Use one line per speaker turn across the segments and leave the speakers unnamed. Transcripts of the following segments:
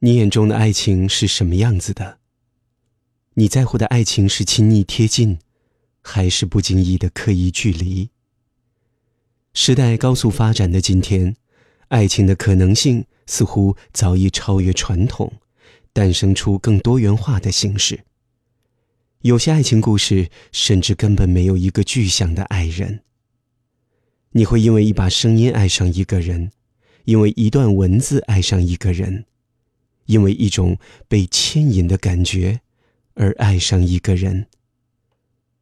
你眼中的爱情是什么样子的？你在乎的爱情是亲密贴近，还是不经意的刻意距离？时代高速发展的今天，爱情的可能性似乎早已超越传统，诞生出更多元化的形式。有些爱情故事甚至根本没有一个具象的爱人。你会因为一把声音爱上一个人，因为一段文字爱上一个人。因为一种被牵引的感觉，而爱上一个人。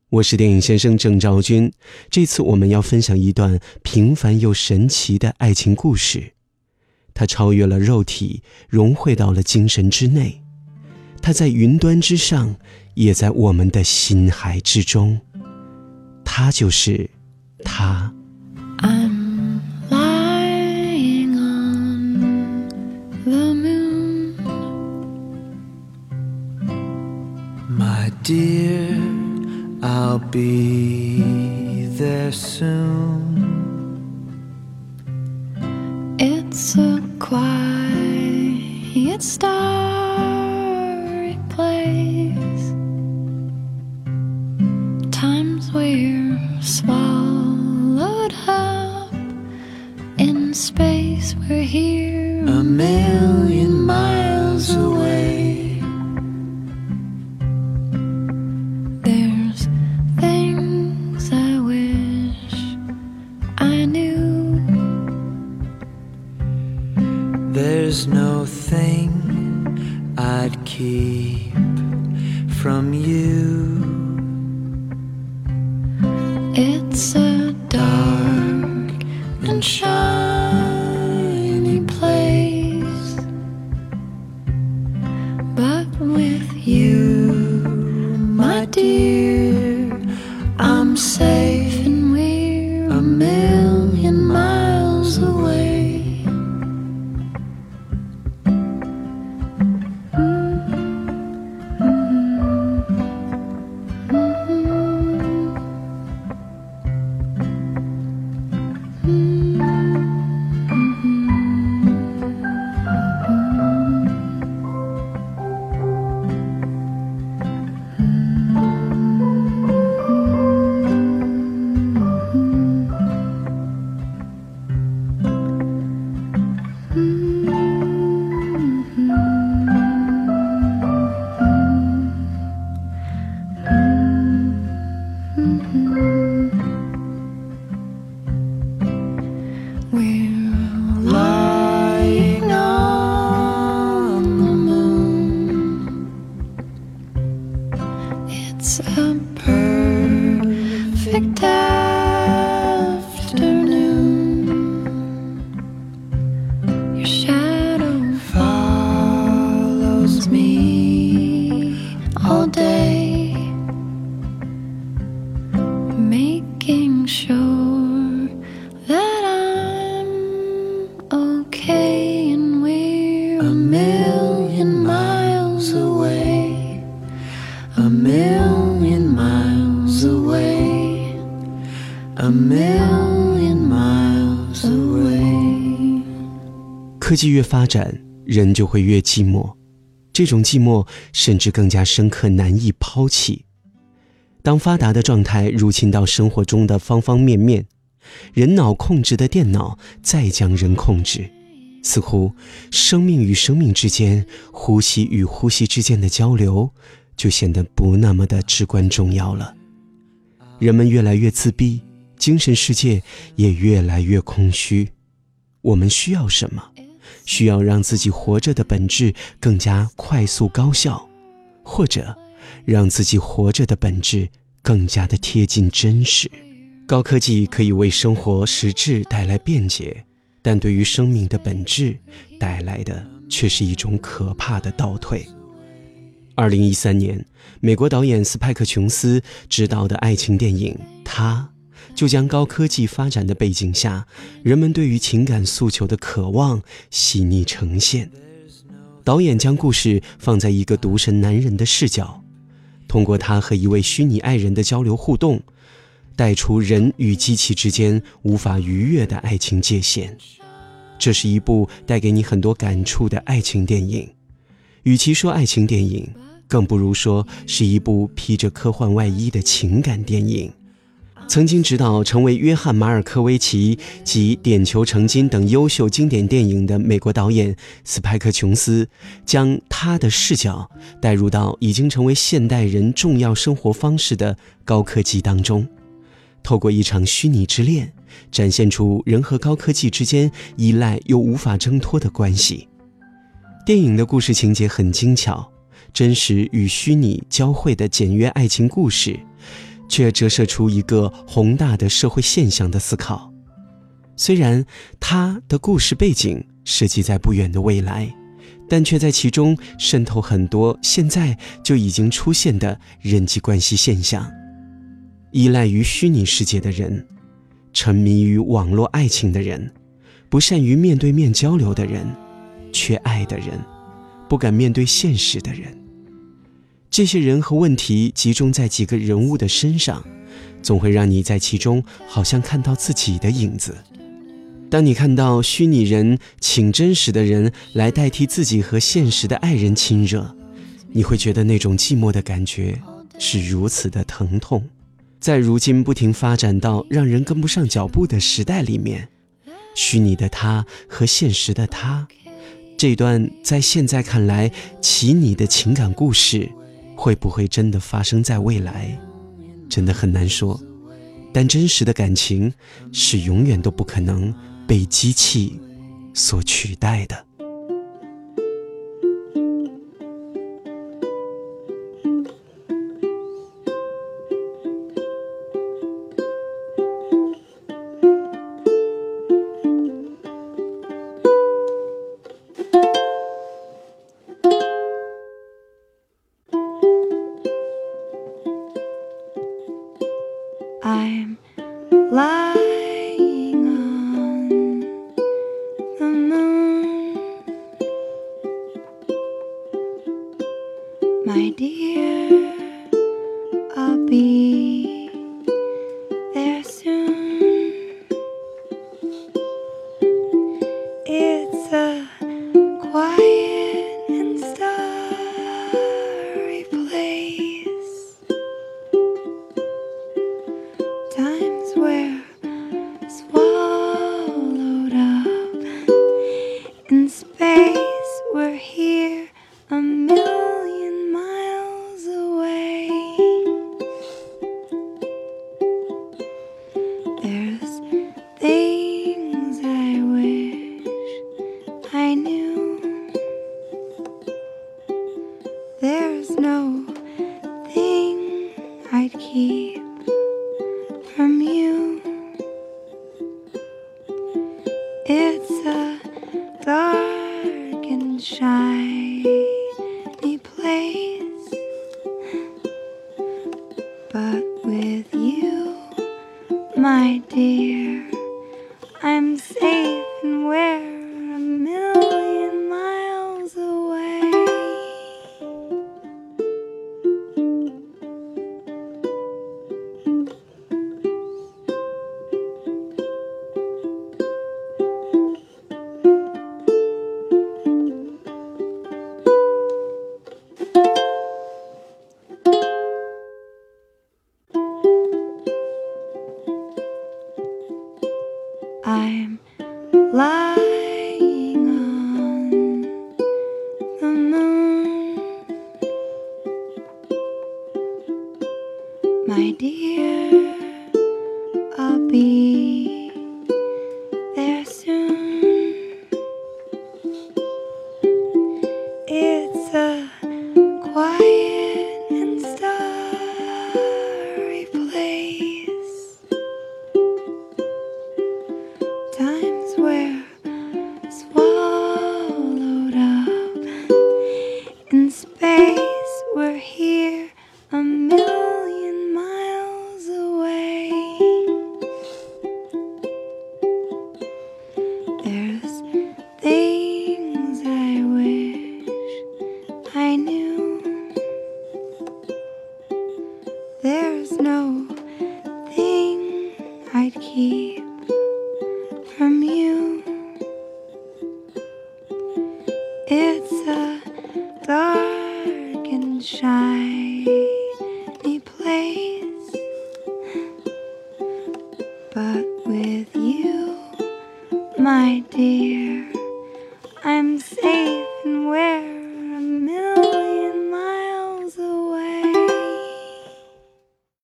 我是电影先生郑兆军，这次我们要分享一段平凡又神奇的爱情故事，它超越了肉体，融汇到了精神之内，它在云端之上，也在我们的心海之中，它就是他。
Dear, I'll be there soon.
love. Where
A million miles away,
a million miles away。
科技越发展，人就会越寂寞，这种寂寞甚至更加深刻，难以抛弃。当发达的状态入侵到生活中的方方面面，人脑控制的电脑再将人控制，似乎生命与生命之间、呼吸与呼吸之间的交流，就显得不那么的至关重要了。人们越来越自闭。精神世界也越来越空虚，我们需要什么？需要让自己活着的本质更加快速高效，或者让自己活着的本质更加的贴近真实。高科技可以为生活实质带来便捷，但对于生命的本质带来的却是一种可怕的倒退。二零一三年，美国导演斯派克·琼斯执导的爱情电影《他》。就将高科技发展的背景下，人们对于情感诉求的渴望细腻呈现。导演将故事放在一个独身男人的视角，通过他和一位虚拟爱人的交流互动，带出人与机器之间无法逾越的爱情界限。这是一部带给你很多感触的爱情电影，与其说爱情电影，更不如说是一部披着科幻外衣的情感电影。曾经执导成为约翰·马尔科维奇及《点球成金》等优秀经典电影的美国导演斯派克·琼斯，将他的视角带入到已经成为现代人重要生活方式的高科技当中，透过一场虚拟之恋，展现出人和高科技之间依赖又无法挣脱的关系。电影的故事情节很精巧，真实与虚拟交汇的简约爱情故事。却折射出一个宏大的社会现象的思考。虽然他的故事背景设计在不远的未来，但却在其中渗透很多现在就已经出现的人际关系现象：依赖于虚拟世界的人，沉迷于网络爱情的人，不善于面对面交流的人，缺爱的人，不敢面对现实的人。这些人和问题集中在几个人物的身上，总会让你在其中好像看到自己的影子。当你看到虚拟人请真实的人来代替自己和现实的爱人亲热，你会觉得那种寂寞的感觉是如此的疼痛。在如今不停发展到让人跟不上脚步的时代里面，虚拟的他和现实的他，这段在现在看来奇拟的情感故事。会不会真的发生在未来，真的很难说。但真实的感情是永远都不可能被机器所取代的。
I'm lying. I'd keep from you. It's a dark and shiny place, but with you, my dear, I'm safe my dear. I'll be shy.